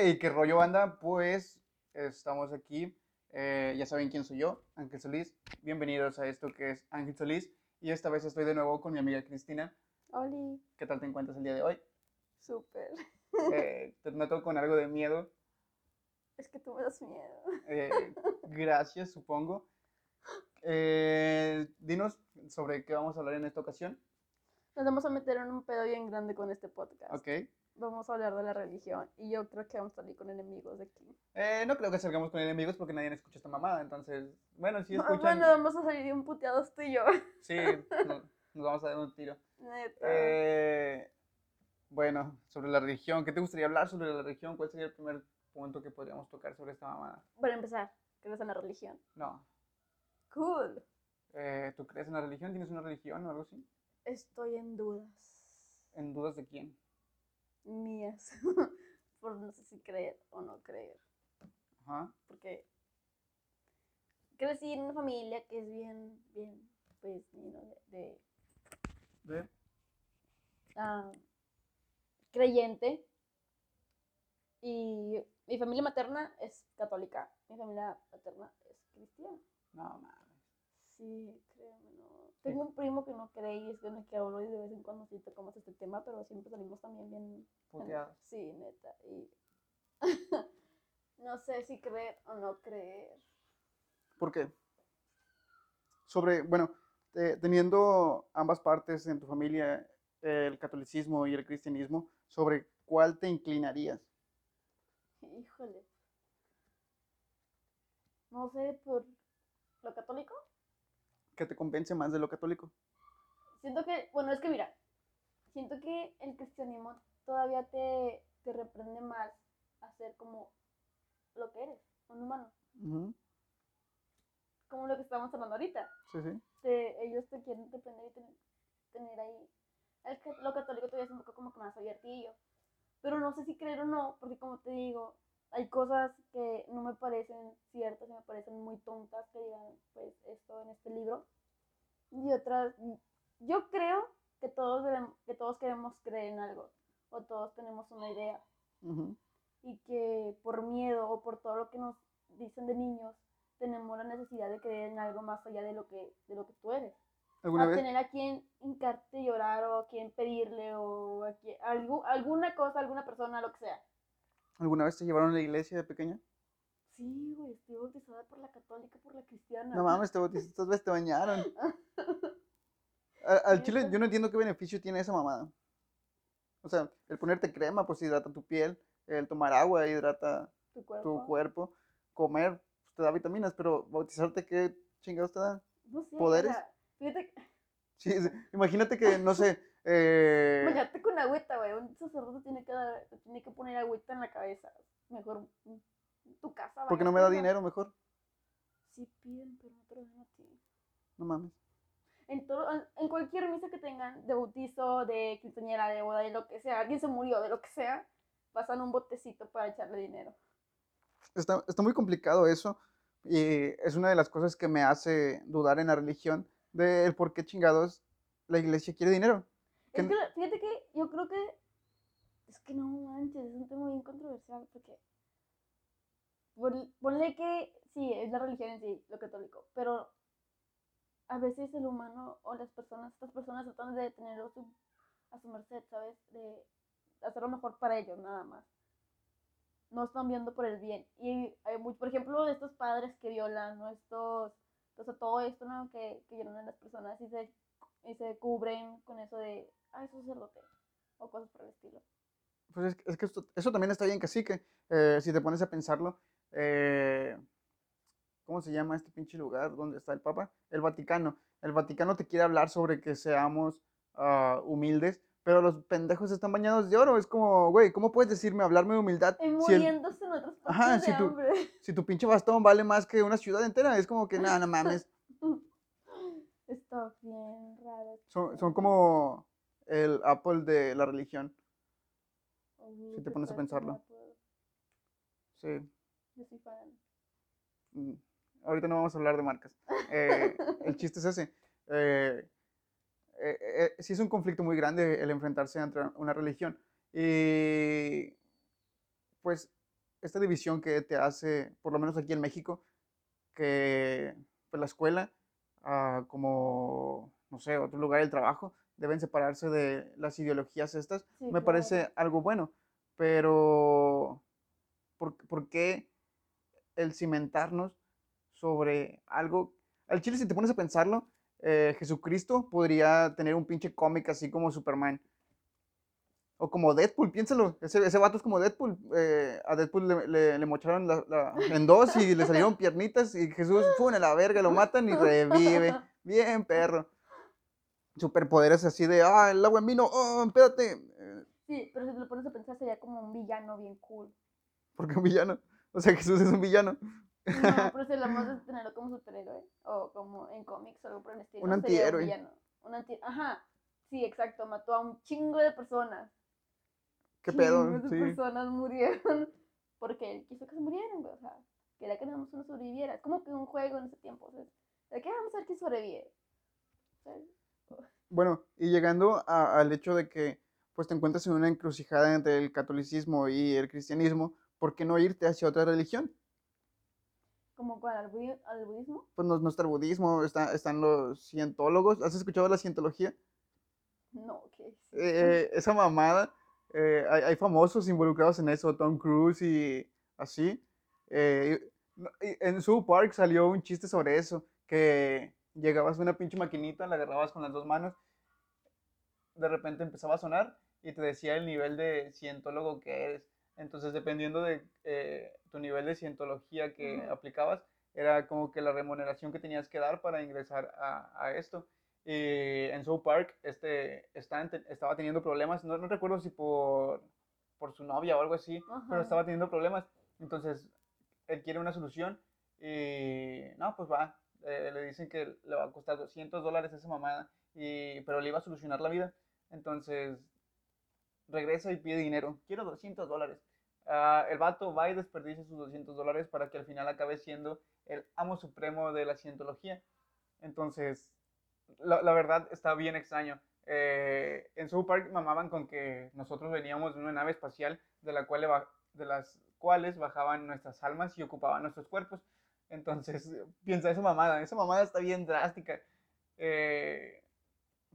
Hey, qué rollo banda, pues estamos aquí. eh, ya saben quién soy yo, Ángel Solís. Bienvenidos a esto que es Ángel Solís. Y esta vez estoy de nuevo con mi amiga Cristina. Oli, ¿Qué tal te encuentras el día de hoy? súper. Eh, te noto con algo de miedo. Es que tú me das miedo. Eh, gracias, supongo. Dinos sobre qué vamos a hablar en esta ocasión. Nos vamos a meter en un pedo bien grande con este podcast. Ok. Vamos a hablar de la religión y yo creo que vamos a salir con enemigos de aquí. Eh, no creo que salgamos con enemigos porque nadie escucha esta mamada. Entonces, bueno, si escuchan, Bueno, vamos a salir bien puteados tú y yo. sí, nos, nos vamos a dar un tiro. Neta. Eh, bueno, sobre la religión, ¿qué te gustaría hablar sobre la religión? ¿Cuál sería el primer punto que podríamos tocar sobre esta mamada? Para empezar, ¿crees en la religión? No. Cool. Eh, ¿Tú crees en la religión? ¿Tienes una religión o algo así? Estoy en dudas. ¿En dudas de quién? Mías. Por no sé si creer o no creer. Ajá. Porque crecí en una familia que es bien, bien, pues, de- de ¿De? ah, creyente y mi familia materna es católica, mi familia paterna es cristiana. No, mames. Sí, créeme, no. Tengo un primo que no cree y es con el que hablo y de vez en cuando sí tocamos este tema, pero siempre salimos también bien... Puteados. Sí, neta. Y no sé si creer o no creer. ¿Por qué? Sobre, bueno, te- teniendo ambas partes en tu familia, el catolicismo y el cristianismo, ¿sobre cuál te inclinarías? Híjole. No sé, por lo católico. ¿Qué te convence más de lo católico? Siento que, bueno, es que mira, siento que el cristianismo todavía te, te reprende más a ser como lo que eres, un humano. Como lo que estamos hablando ahorita. Sí, sí. Te- ellos te quieren reprender y tener, tener ahí. El, lo católico todavía es un poco como que más abiertillo. Pero no sé si creer o no, porque como te digo, hay cosas que no me parecen ciertas y me parecen muy tontas que digan, pues, esto en este libro. Y otras, yo creo que todos, que todos queremos creer en algo, o todos tenemos una idea, y que por miedo o por todo lo que nos dicen de niños, tenemos la necesidad de creer en algo más allá de lo que, de lo que tú eres. ¿Alguna A vez? tener a quien hincarte y llorar, o a quien pedirle, o a quien, algu- alguna cosa, alguna persona, lo que sea. ¿Alguna vez te llevaron a la iglesia de pequeña? Sí, güey, estoy bautizada por la católica, por la cristiana. No mames, te bautizaste, estas veces te bañaron. Al chile, yo no entiendo qué beneficio tiene esa mamada. O sea, el ponerte crema, pues hidrata tu piel. El tomar agua hidrata Tu cuerpo. tu cuerpo. Comer, pues, te da vitaminas, pero bautizarte, ¿qué chingados te da? No sé, poderes. fíjate, sí. Imagínate que, no sé, eh, bañarte con agüita, güey. Un sacerdote tiene que, dar- tiene que poner agüita en la cabeza. Mejor mm, tu casa. ¿por qué no me da dinero mejor? Sí piden, pero no te lo dan a ti. No mames. En, todo, en- cualquier misa que tengan, de bautizo, de quinceañera, de boda, de lo que sea, alguien se murió, de lo que sea, pasan un botecito para echarle dinero. Está, está muy complicado eso. Y es una de las cosas que me hace dudar en la religión del por qué chingados la iglesia quiere dinero. Es que, fíjate que yo creo que. Es que no manches, es un tema bien controversial porque. pon- Ponle que sí, es la religión en sí, lo católico, pero a veces el humano o las personas, estas personas tratan de tenerlo a su, a su merced, ¿sabes? De hacer lo mejor para ellos, nada más. No están viendo por el bien. Y hay muy, por ejemplo, estos padres que violan, o estos, o sea, todo esto, ¿no? Que, que violan a las personas y se y se cubren con eso de, ah, eso es celote, o cosas por el estilo. Pues es, que- es que esto- eso también está bien, cacique. Eh, si te pones a pensarlo, eh, ¿cómo se llama este pinche lugar donde está el Papa? El Vaticano. El Vaticano te quiere hablar sobre que seamos ah, humildes, pero los pendejos están bañados de oro. Es como, güey, ¿cómo puedes decirme, hablarme de humildad Y si, el- muriéndose en otras partes Ajá, de si tu pinche bastón vale más que una ciudad entera? Es como que, nada, no mames. Está bien raro. Son, son como el Apple de la religión. Si te pones a pensarlo. Sí. Yo soy fan. mm, ahorita no vamos a hablar de marcas. Eh, el chiste es ese. Eh, eh, sí es un conflicto muy grande el enfrentarse entre una religión. Y pues esta división que te hace, por lo menos aquí en México, que pues, la escuela, ah, como, no sé, otro lugar del trabajo, deben separarse de las ideologías estas, Sí, me claro. parece algo bueno, pero ¿por, por qué el cimentarnos sobre algo? Al chile, si te pones a pensarlo, eh, Jesucristo podría tener un pinche cómic así como Superman. O como Deadpool, piénsalo. Ese, ese vato es como Deadpool. eh, a Deadpool le, le- le mocharon la- la- en dos y le salieron piernitas y Jesús, ¡pum! a la verga, lo matan y revive. Bien, perro. Superpoderes así de, ah, el agua en vino, oh, espérate. Eh, Sí, pero si te lo pones a pensar sería como un villano bien cool. Porque un villano. O sea, Jesús es un villano. No, pero si hablamos de tenerlo como superhéroe o como en cómics o algo por el estilo. Un sería antihéroe. villano. Un anti... Ajá, sí, exacto, mató a un chingo de personas. ¿Qué pedo? Chingos de Sí. personas murieron porque él quiso que se murieran, güey, o sea, quería que más uno sobreviviera. Es como que un juego en ese tiempo, o sea, de que vamos a ver quién sobrevive. O sea, Bueno, y llegando a- al hecho de que pues te encuentras en una encrucijada entre el catolicismo y el cristianismo, ¿por qué no irte hacia otra religión? como cuál, al, budi- al budismo, Pues no, no está el budismo, está, están los cientólogos. ¿Has escuchado la cientología? no, que Eh, esa mamada, eh, hay, hay famosos involucrados en eso, Tom Cruise y así. Eh, en South Park salió un chiste sobre eso, que llegabas a una pinche maquinita, la agarrabas con las dos manos, de repente empezaba a sonar y te decía el nivel de cientólogo que eres. Entonces, dependiendo de eh, tu nivel de cientología que Ujú. aplicabas, era como que la remuneración que tenías que dar para ingresar a, a esto. Y en South Park este, está- estaba teniendo problemas, no, no recuerdo si por, por su novia o algo así, pero Ajá. estaba teniendo problemas. Entonces, él quiere una solución y no, pues va. Eh, le dicen que le va a costar 200 dólares esa mamada, y, pero le iba a solucionar la vida. Entonces, regresa y pide dinero. Quiero 200 dólares. Ah, el vato va y desperdicia sus 200 dólares para que al final acabe siendo el amo supremo de la cientología. Entonces, la, la verdad está bien extraño. Eh, en South Park mamaban con que nosotros veníamos de una nave espacial de, la cual, de las cuales bajaban nuestras almas y ocupaban nuestros cuerpos. Entonces, piensa esa mamada. Esa mamada está bien drástica. Eh,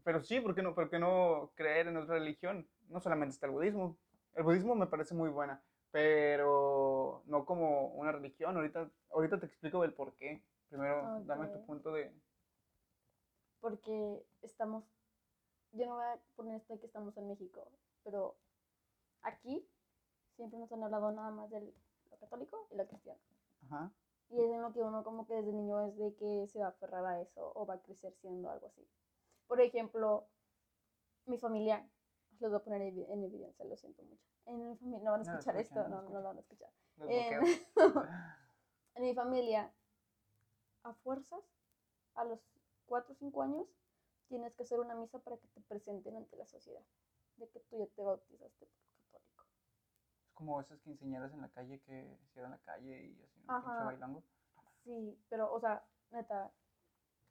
pero sí, ¿por qué, no, ¿por qué no creer en otra religión? No solamente está el budismo. El budismo me parece muy buena, pero no como una religión. Ahorita, ahorita te explico el por qué. Primero, dame tu punto de... porque estamos, yo no voy a poner esto de que estamos en México, pero aquí siempre nos han hablado nada más del lo católico y lo cristiano. Ajá. Y es en lo que uno como que desde niño es de que se va a aferrar a eso o va a crecer siendo algo así. Por ejemplo, mi familia, los voy a poner en evidencia, lo siento mucho. En mi familia, no van a No escuchar escuchan, esto, no no, lo no lo van a escuchar. En, en mi familia, a fuerzas, a los 4 o 5 años, tienes que hacer una misa para que te presenten ante la sociedad, de que tú ya te bautizaste por como esas quinceañeras en la calle que cierran la calle y así, un pinche bailando. Sí, pero, o sea, neta,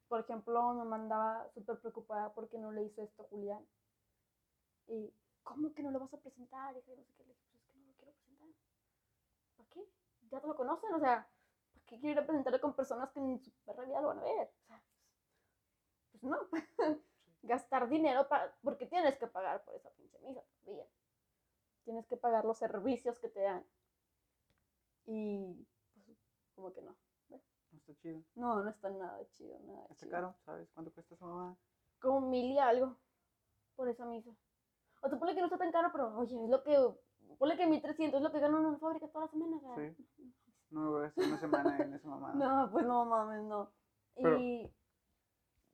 por ejemplo, me mandaba súper preocupada porque no le hizo esto a Julián. Y, ¿cómo que no lo vas a presentar? Y que no sé qué, le dije, pues es que no lo quiero presentar. ¿Para qué? Ya te lo conocen, o sea, ¿para qué quiero ir a presentarlo con personas que en su perra vida lo van a ver? O sea, pues no. Gastar dinero para, porque tienes que pagar por esa pinche misa todavía. Tienes que pagar los servicios que te dan. Y, pues, como que no. No está chido. No, no está nada chido, nada Está chido. caro, ¿sabes cuánto cuesta esa mamá? Como mil y algo por esa misa. O tú ponle que no está tan caro, pero oye, es lo que. Ponle que 1300 es lo que gana una fábrica toda la semana. o sea, Sí. No estar una semana en esa mamá. No, pues no mames, no. Pero- Y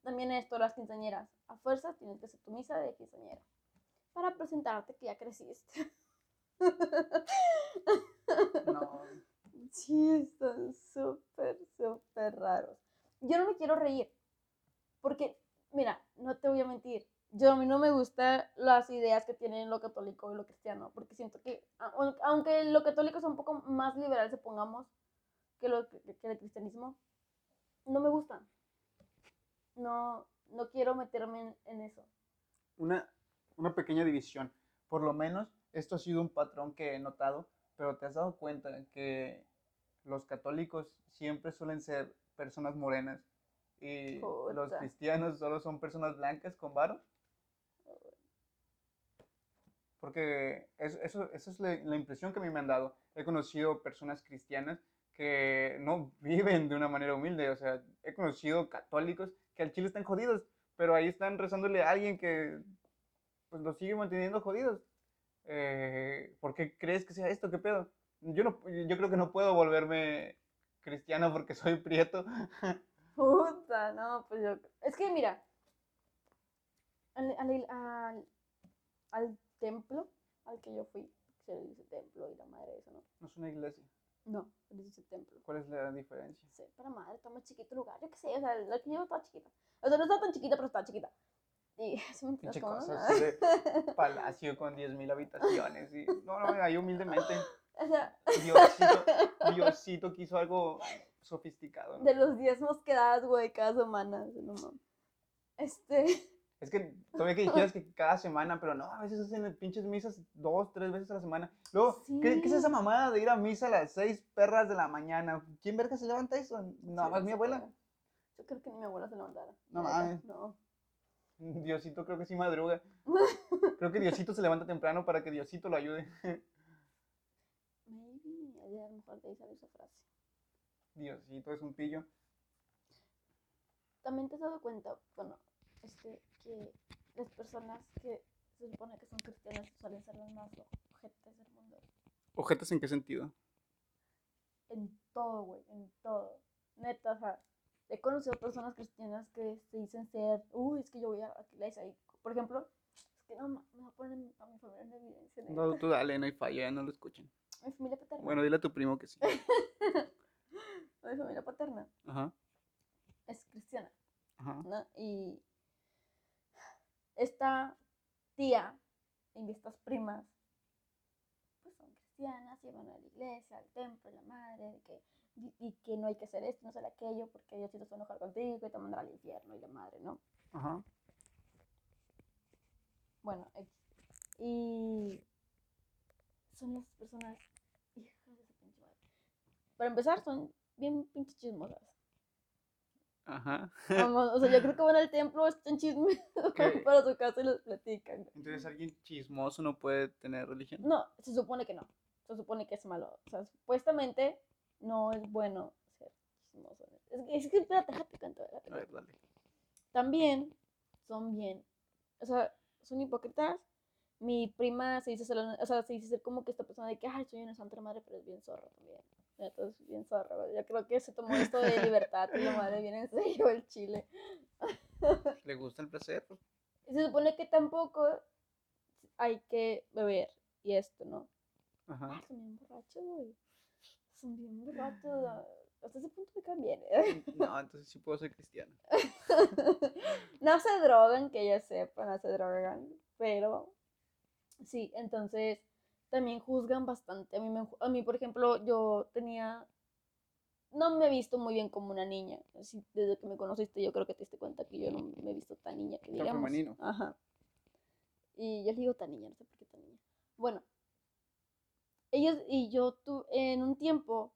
también esto, las quinceañeras. A fuerza tienes que hacer tu misa de quinceañera. Para presentarte que ya creciste. No. Sí, están súper, súper raros. Yo no me quiero reír. Porque, mira, no te voy a mentir. Yo a mí no me gustan las ideas que tienen lo católico y lo cristiano. Porque siento que, aunque lo católico es un poco más liberal, supongamos, que, lo, que, el cristianismo, no me gustan. No, no quiero meterme en, en eso. Una, una pequeña división. Por lo menos esto ha sido un patrón que he notado, pero te has dado cuenta que los católicos siempre suelen ser personas morenas y los Puta. cristianos solo son personas blancas con varo. Porque es- eso, esa es la, la impresión que a mí me han dado. He conocido personas cristianas que no viven de una manera humilde. O sea, he conocido católicos que al chile están jodidos, pero ahí están rezándole a alguien que pues los sigue manteniendo jodidos. Eh, ¿por qué crees que sea esto? ¿Qué pedo? Yo, no, yo creo que no puedo volverme cristiano porque soy prieto. Puta, no, pues yo. Es que mira, al, al, al, al templo al que yo fui, se le dice templo y la madre eso, ¿no? No es una iglesia. No, se le dice templo. ¿Cuál es la diferencia? Sé, para madre, está más chiquito el lugar, yo qué sé, o sea, la que yo estaba chiquita. O sea, no estaba tan chiquita, pero estaba chiquita. Y me entiendes Pinche cosa no? así de palacio con 10.000 habitaciones. Y, no, no, ahí humildemente. O sea, Diosito, Diosito quiso algo sofisticado. ¿no? de los diezmos que das, güey, cada semana. no. Este, Es que todavía que dijeras que cada semana, pero no, a veces hacen pinches misas dos, tres veces a la semana. Luego, ¿qué, qué es esa mamada de ir a misa a las seis perras de la mañana? ¿Quién verga se levanta eso? Nada sí, más mi abuela. Yo creo que ni mi abuela se levantara. No mames. No. Diosito creo que sí madruga. Creo que Diosito se levanta temprano para que Diosito lo ayude. Maybe, a lo mejor de ahí sale esa frase. Diosito es un pillo. También te has dado cuenta, bueno, este, que las personas que se supone que son cristianas suelen ser las más ojetes del mundo. ¿Ojetes en qué sentido? En todo, güey, en todo. Neta, o sea, he conocido personas cristianas que se dicen ser, uy, es que yo voy a la iglesia. Y, por ejemplo, es que no, me va a poner a mi familia en evidencia. No, tú dale, no hay falla, ya no lo escuchan. Mi familia paterna. Bueno, dile a tu primo que sí. Mi familia paterna Ajá, es cristiana. ajá. ¿no? Y esta tía y estas primas, pues son cristianas y van a la iglesia, al templo, la madre, de que, y, y que no hay que hacer esto, no hacer aquello, porque Dios se va a enojar contigo y te mandará al infierno y la madre, ¿no? Ajá. Bueno, y son las personas, hijas de su pinche madre. Para empezar, son bien pinches chismosas. Ajá. Vamos, o sea, yo creo que van al templo, están chismes Ok. para su casa y los platican. Entonces alguien chismoso no puede tener religión. No, se supone que no. Se supone que es malo. O sea, supuestamente no es bueno ser chismoso. Es que, es que espérate, déjate déjate A ver, dale. También son bien, o sea, son hipócritas. Mi prima se dice ser, o sea, se dice ser como que esta persona de que, ay, soy una santa madre, pero es bien zorra también. Neta, es bien zorra. Yo creo que se tomó esto de libertad y la madre viene en serio el chile. ¿Le gusta el placer? Y se supone que tampoco hay que beber y esto, ¿no? Ajá. Ah, son bien borrachos, güey. Son bien borrachos. Hasta ese punto me caen bien. ¿eh? No, entonces sí puedo ser cristiano. no se drogan, que ya sepan, no se drogan. Pero sí, entonces también juzgan bastante. A mí, me, a mí, por ejemplo, yo tenía. No me he visto muy bien como una niña. Así, desde que me conociste, yo creo que te diste cuenta que yo no me he visto tan niña que Tan digamos. femenino. Ajá. Y yo le digo tan niña, no sé por qué tan niña. Bueno, ellos y yo tu, en un tiempo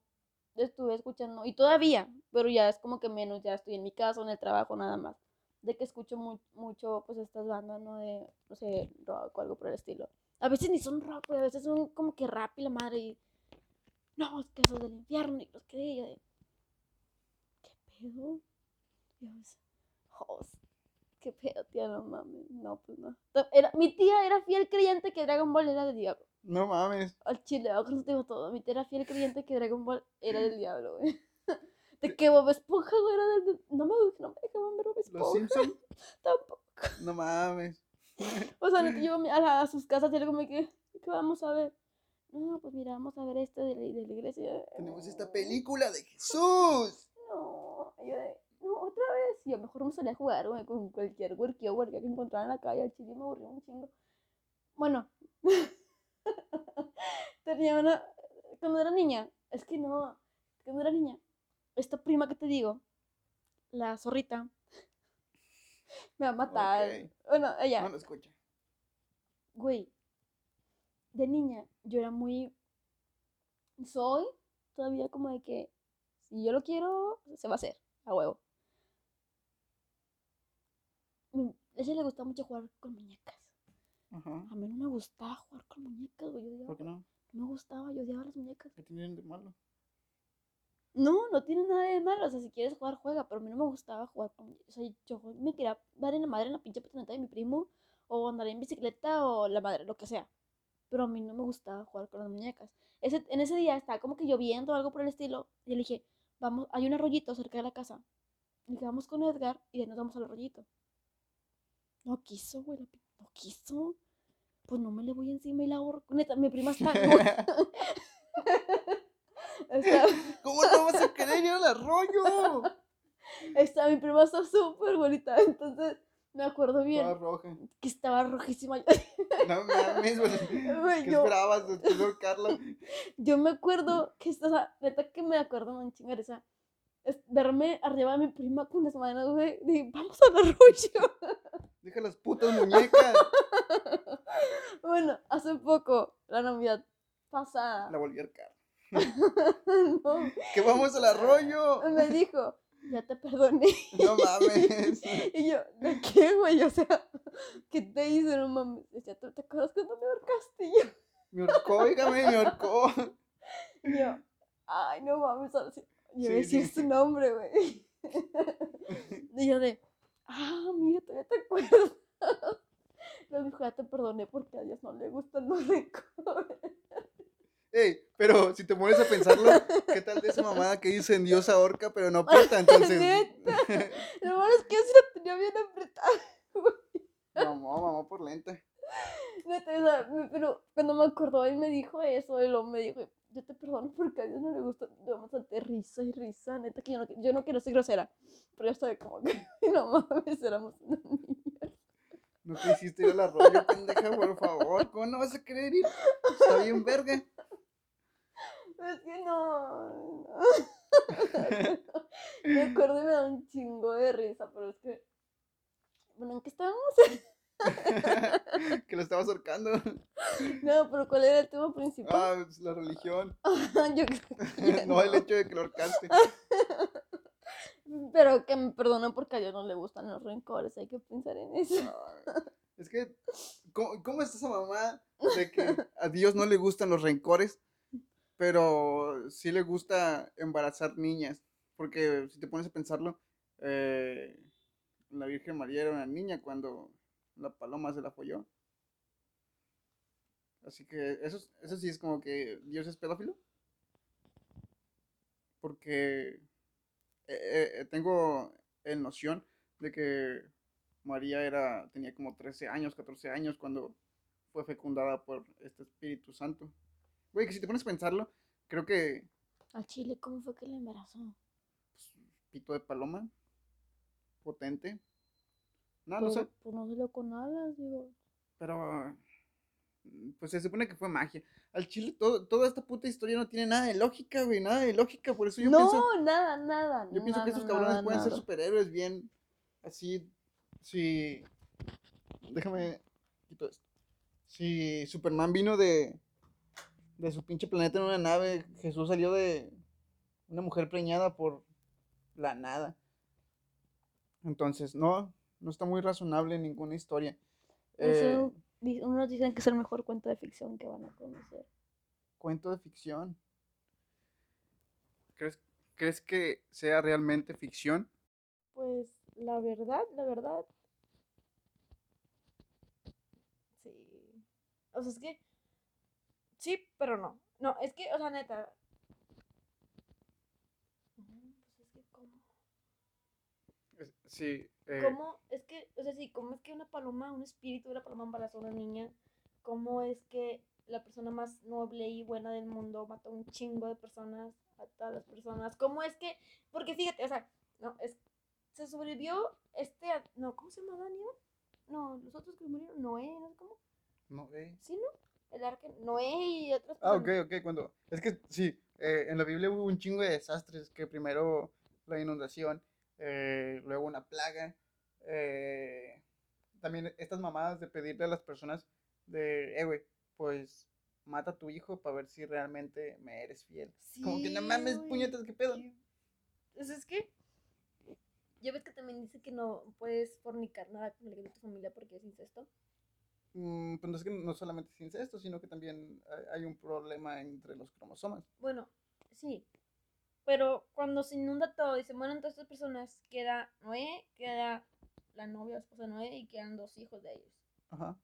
estuve escuchando, y todavía, pero ya es como que menos, ya estoy en mi casa, en el trabajo nada más, de que escucho mu- mucho, pues estas bandas, ¿no? De, no sé, rock o algo por el estilo. A veces ni son rock, a veces son como que rap y la madre, y no, es que eso es del infierno, y los que yo de, ¿qué pedo? Pues, "Jos, qué pedo, tía, no mames, no, pues no. Era, mi tía era fiel creyente que Dragon Ball era del diablo. No mames. Al chile, te digo todo. Mi tía era fiel creyente que Dragon Ball era del diablo, güey. De que Bob Esponja, güey, era del... No me, no me dejaban ver Bob Los Esponja. Simpson. Tampoco. No mames. O sea, neta, yo a, la- sus casas y era como que, ¿qué vamos a ver? No, pues mira, vamos a ver esto de la, de la iglesia. Tenemos esta película de Jesús. No, yo de, no, otra vez. Y a lo mejor me salía a jugar, güey, con cualquier huerquillo, huerquilla que encontrara en la calle. Al chile me aburrió un chingo. Bueno, tenía una. Cuando era niña, es que no, cuando era niña, esta prima que te digo, la zorrita, me va a matar. Bueno, ella, No lo escucha. güey, de niña yo era muy, soy todavía como de que si yo lo quiero, se va a hacer, a huevo. Mm, A ella le gustaba mucho jugar con muñecas. Ajá. A mí no me gustaba jugar con muñecas, güey. Yo odiaba, ¿Por qué no? no me gustaba, yo odiaba las muñecas. ¿Qué tienen de malo? No, no tiene nada de malo. O sea, si quieres jugar, juega. Pero a mí no me gustaba jugar con muñecas. O sea, yo me quería dar en la madre en la pinche patineta de mi primo. O andar en bicicleta o la madre, lo que sea. Pero a mí no me gustaba jugar con las muñecas. Ese, en ese día estaba como que lloviendo o algo por el estilo. Y le dije, vamos, hay un arroyito cerca de la casa. Y que vamos con Edgar y de ahí nos vamos al arroyito. No quiso, güey. la pi- No quiso. Pues no me le voy encima y la ahorco. Neta, mi prima está. está, ¿Cómo no vas a querer ir al arroyo? está- mi prima está súper bonita. Entonces, me acuerdo bien Toda roja. que estaba rojísima. No mames, güey. ¿Qué yo- esperabas de ahorcarla? Yo me acuerdo que esta, o sea, neta que me acuerdo chingo de esa. Es verme arriba de mi prima con las manos, güey. De vamos al arroyo. Deja las putas muñecas. bueno, hace poco, la Navidad pasada. La volví a ahorcar. no, ¡Que vamos al arroyo! me dijo, ya te perdoné. No mames. y yo, ¿de qué, güey? O sea, ¿qué te hice? No mames. Decía, ¿tú te acuerdas cuando me ahorcaste? Y yo, Me ahorcó, oígame, me ahorcó. y yo, ay, no mames. ahora sí". Yo Sí, decía sí. su nombre, güey. y yo de, ah, mira, todavía te acuerdas. Luego dijo, ya te perdoné porque a Dios no le gustan los rencores. Ey, pero si te pones a pensarlo, ¿qué tal de esa mamada que dicen Dios ahorca, pero no aprieta? Entonces. Lo malo es que yo sí lo tenía bien apretado. Mamá, mamá por lenta. Neta, pero cuando me acordó y me dijo eso, y luego me dijo, yo te perdono porque a Dios no le gusta. Vamos a tener risa y risa, neta, que yo no, yo no quiero ser grosera. Pero yo estoy como que, no mames, éramos una niña. No te hiciste ir al arroyo, pendeja, por favor. ¿Cómo no vas a querer ir? Está bien verga. Es que no. no. me acuerdo y me da un chingo de risa, pero es que. Bueno, ¿en qué estábamos? que lo estabas ahorcando. No, pero ¿cuál era el tema principal? Ah, es la religión. Yo creo que ya No el hecho de que lo ahorcaste. Pero que me perdonen porque a Dios no le gustan los rencores, hay que pensar en eso. Es que, ¿cómo, cómo está esa mamá de que a Dios no le gustan los rencores, pero sí le gusta embarazar niñas? Porque si te pones a pensarlo, eh, la Virgen María era una niña cuando la paloma se la folló. Así que eso, es- eso sí es como que Dios es pedófilo. Porque eh, eh, tengo en noción de que María era, tenía como 13 años, 14 años cuando fue fecundada por este Espíritu Santo. Güey, que si te pones a pensarlo, creo que Al chile, ¿cómo fue que le embarazó? pues, pito de paloma, potente. No, no pues, sé, Pues no salió con alas, digo. pero mm, pues se supone que fue magia. Al chile todo, toda esta puta historia no tiene nada de lógica, güey, nada de lógica, por eso yo no, pienso, nada, nada. yo pienso que estos cabrones nada, pueden ser superhéroes bien, así, si, déjame, quito esto. Si Superman vino de, de su pinche planeta en una nave, Jesús salió de una mujer preñada por la nada. Entonces, no, no está muy razonable ninguna historia. Eh, Eso, unos dicen que es el mejor cuento de ficción que van a conocer. cuento de ficción. ¿Crees, ¿Crees que sea realmente ficción? Pues la verdad, la verdad. Sí. O sea, es que. Sí, pero no. No, es que, o sea, neta. No, pues es que, ¿cómo? Es- Sí. eh, ¿Cómo? Es que, o sea, sí, ¿cómo es que una paloma, un espíritu de la paloma embarazó a una niña? ¿Cómo es que la persona más noble y buena del mundo mató a un chingo de personas, a todas las personas? ¿Cómo es que.? Porque fíjate, o sea, no, es. Se sobrevivió este. No, ¿cómo se llama Daniel? No, los otros que murieron, Noé, ¿no? ¿Cómo? no, eh. ¿Sí, no? El arca, Noé y otras Ah, ok, ok, cuando... Es que sí, eh, en la Biblia hubo un chingo de desastres, que primero la inundación, eh, luego una plaga, eh, también estas mamadas de pedirle a las personas de, eh, güey, pues mata a tu hijo para ver si realmente me eres fiel. Como que no mames, güey, puñetas, ¿qué pedo? Pues es que. Ya ves que también dice que no puedes fornicar nada con alguien de tu familia porque es incesto. Mm, pues no es que no solamente es incesto, sino que también hay un problema entre los cromosomas. Bueno, sí. Pero cuando se inunda todo y se mueren todas estas personas, queda Noé, queda la novia o esposa de Noé y quedan dos hijos de ellos. Ajá.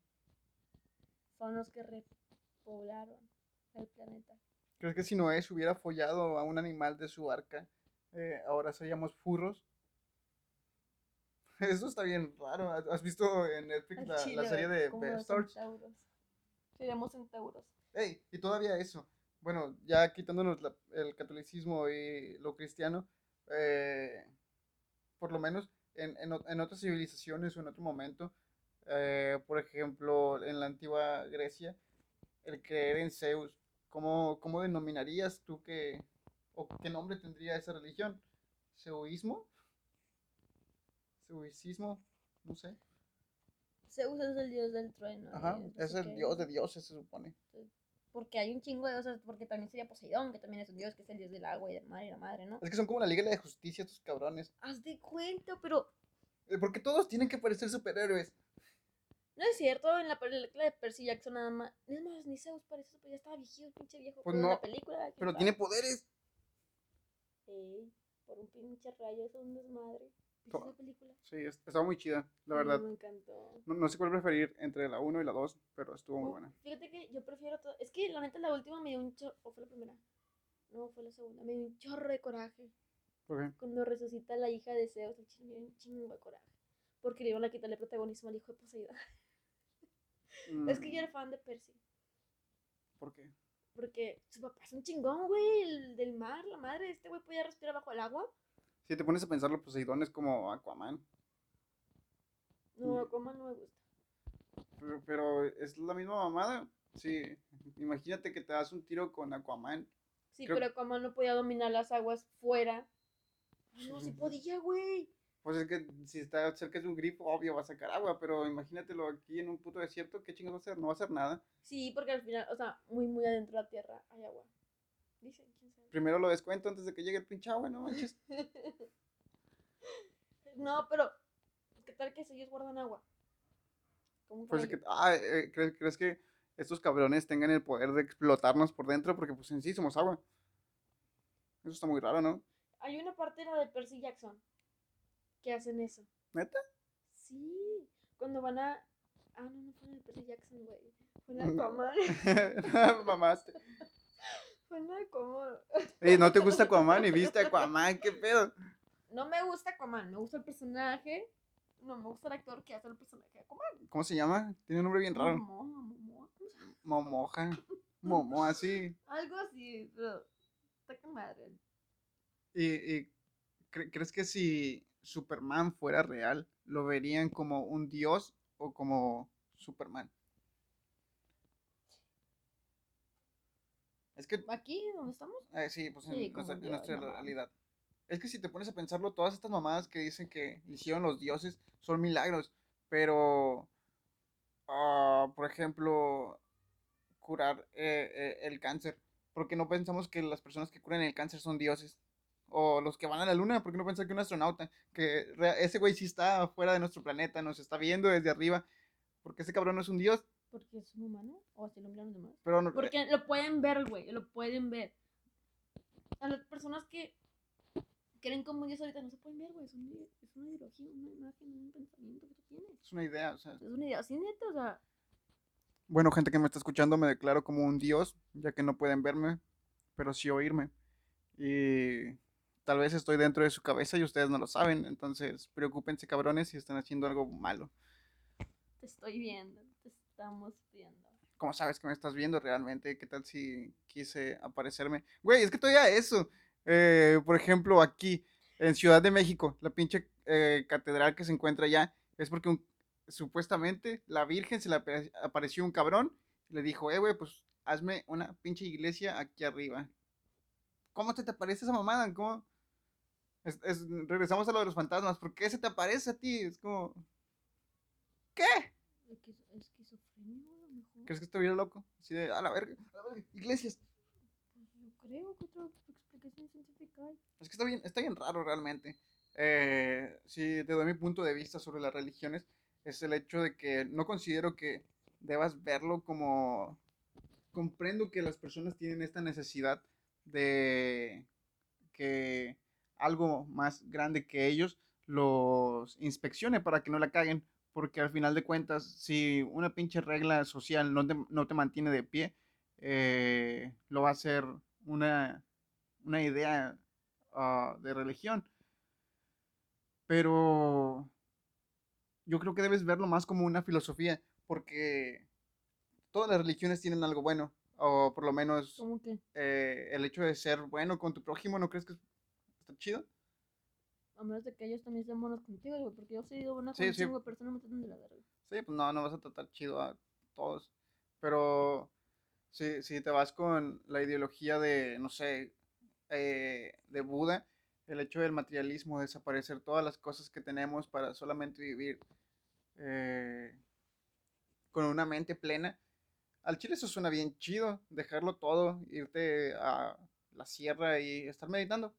Son los que repoblaron el planeta. ¿Crees que si Noé se hubiera follado a un animal de su arca, eh, ahora seríamos furros? Eso está bien raro. ¿Has- ¿Has visto en Netflix la, la serie de Bear. Seríamos centauros. Ey, y todavía eso. Bueno, ya quitándonos la- el catolicismo y lo cristiano, eh, por lo menos en, en en otras civilizaciones o en otro momento, eh, por ejemplo, en la antigua Grecia, el creer en Zeus, ¿cómo, cómo denominarías tú que, o qué nombre tendría esa religión? ¿Zeuismo? ¿Zeuicismo? No sé. Zeus es el dios del trueno. Ajá, es el dios de dioses, se supone. Porque hay un chingo de dioses, porque también sería Poseidón, que también es un dios, que es el dios del agua y del mar y la madre, ¿no? Es que son como la Liga de la Justicia estos cabrones. Haz de cuenta, pero Eh, Porque todos tienen que parecer superhéroes. no es cierto, en la película de Percy Jackson nada más. Es más, ni Zeus parece eso, pero ya estaba viejo, el pinche viejo. Pues no, la película. ¿quién Pero tiene poderes. Ey, por un pinche rayo, es un desmadre. Sí, es- estaba muy chida, la verdad. Me encantó. No, no sé cuál preferir entre la 1 y la 2, pero estuvo muy buena. Fíjate que yo prefiero todo. Es que la neta la última me dio un chorro. ¿O fue la primera? No, fue la segunda. Me dio un chorro de coraje. ¿Por qué? Cuando resucita la hija de Zeus, me dio un chingo de coraje. Porque le iban a quitarle protagonismo al hijo de Poseidón. Es que yo Mm, era fan de Percy. ¿Por qué? Porque su papá es un chingón, güey. El del mar, la madre. Este güey podía respirar bajo el agua. Si te pones a pensarlo, Poseidón es como Aquaman. No, como no me gusta. Pero, pero es la misma mamada. Sí, imagínate que te das un tiro con Aquaman. Sí, Creo- pero como no podía dominar las aguas fuera. No, sí podía, güey. Pues es que si está cerca de un grifo, obvio va a sacar agua, pero imagínatelo aquí en un puto desierto, ¿qué chingados va a hacer? No va a hacer nada. Sí, porque al final, o sea, muy, muy adentro de la tierra hay agua. Dicen, quién sabe. Primero lo descuento antes de que llegue el pinche agua, no manches. no, pero, ¿qué tal que si ellos guardan agua? ¿Cómo Pues es que, ah, eh, ¿crees, crees que estos cabrones tengan el poder de explotarnos por dentro? Porque pues en sí somos agua. Eso está muy raro, ¿no? Hay una parte de la de Percy Jackson que hacen eso. ¿Neta? Sí, cuando van a... Ah, no, no fue en el Percy Jackson, güey. Fue en No. Aquaman. Mamaste. Aquaman. Oye, ¿no te gusta Aquaman y viste Aquaman? ¿Qué pedo? No me gusta Aquaman, me gusta el personaje. No me gusta el actor que hace el personaje de Aquaman. ¿Cómo se llama? Tiene un nombre bien raro. Momoa, Momoa, ¿cómo se llama? Momoja. Momoa, sí. Algo así, pero... Está con madre. ¿Y, y cre- crees que si Superman fuera real, lo verían como un dios o como Superman? Es que ¿Aquí, donde estamos? Eh, sí, pues en Sí, como nuestra, en nuestra no realidad. Es que si te pones a pensarlo, todas estas mamadas que dicen que hicieron los dioses son milagros, pero, ah, por ejemplo, curar eh, eh, el cáncer, porque no pensamos que las personas que curan el cáncer son dioses? O los que van a la luna, ¿por qué no pensar que un astronauta, que ese güey sí está fuera de nuestro planeta, nos está viendo desde arriba, porque ese cabrón no es un dios, Porque es un humano, o así lo miran los demás. pero no, Porque lo pueden ver, güey, lo pueden ver. A las personas que creen como Dios ahorita no se pueden ver, güey. Es, un- es una ideología, una imagen, un pensamiento que tú tienes. es una idea, o sea. Es una idea, así neta, o sea, Bueno, gente que me está escuchando, me declaro como un dios, ya que no pueden verme, pero sí oírme. Y tal vez estoy dentro de su cabeza y ustedes no lo saben, entonces preocúpense cabrones si están haciendo algo malo. te estoy viendo, estamos viendo. ¿Cómo sabes que me estás viendo realmente? ¿Qué tal si quise aparecerme? Güey, es que todavía eso. Eh, por ejemplo, aquí, en Ciudad de México, la pinche eh, catedral que se encuentra allá, es porque un- supuestamente la Virgen se le apare- apareció un cabrón y le dijo, eh, güey, pues hazme una pinche iglesia aquí arriba. ¿Cómo te te aparece esa mamada? ¿Cómo? Es- es- regresamos a lo de los fantasmas. ¿Por qué se te aparece a ti? Es como... ¿Qué? Lo mejor. ¿Crees que estuviera loco? Así de, a la verga, a la verga, iglesias. Pues yo creo que otra explicación científica hay. Es que está bien, está bien raro realmente. Eh, si te doy mi punto de vista sobre las religiones, es el hecho de que no considero que debas verlo como... Comprendo que las personas tienen esta necesidad de que algo más grande que ellos los inspeccione para que no la caguen, porque al final de cuentas, si una pinche regla social no te, no te mantiene de pie, eh, lo va a hacer una, una idea ah, de religión. Pero yo creo que debes verlo más como una filosofía, porque todas las religiones tienen algo bueno, o por lo menos ¿Cómo que? eh, el hecho de ser bueno con tu prójimo, ¿no crees que está chido? A menos de que ellos también sean buenos contigo, güey, porque yo he sido buena Sí, con sí. chingo de personas me tratan de la verga. Sí, pues no, no vas a tratar chido a todos. Pero si, si te vas con la ideología de, no sé, eh, de Buda, el hecho del materialismo, desaparecer todas las cosas que tenemos para solamente vivir eh, con una mente plena, al chile eso suena bien chido, dejarlo todo, irte a la sierra y estar meditando.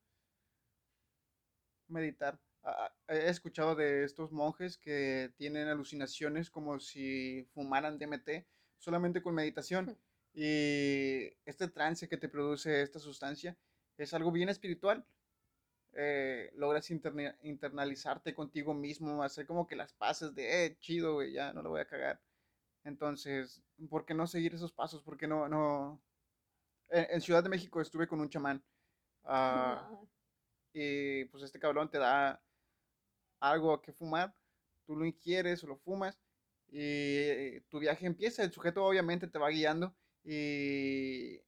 Meditar. Ah, ah, He escuchado de estos monjes que tienen alucinaciones como si fumaran DMT solamente con meditación. Y este trance que te produce esta sustancia es algo bien espiritual. Eh, logras interne- internalizarte contigo mismo, hacer como que las pases de, eh, chido, güey, ya no lo voy a cagar. Entonces, ¿por qué no seguir esos pasos? ¿Por qué no, no? En, en Ciudad de México estuve con un chamán. ah, Ah, y pues este cabrón te da algo que fumar, tú lo ingieres o lo fumas y tu viaje empieza, el sujeto obviamente te va guiando y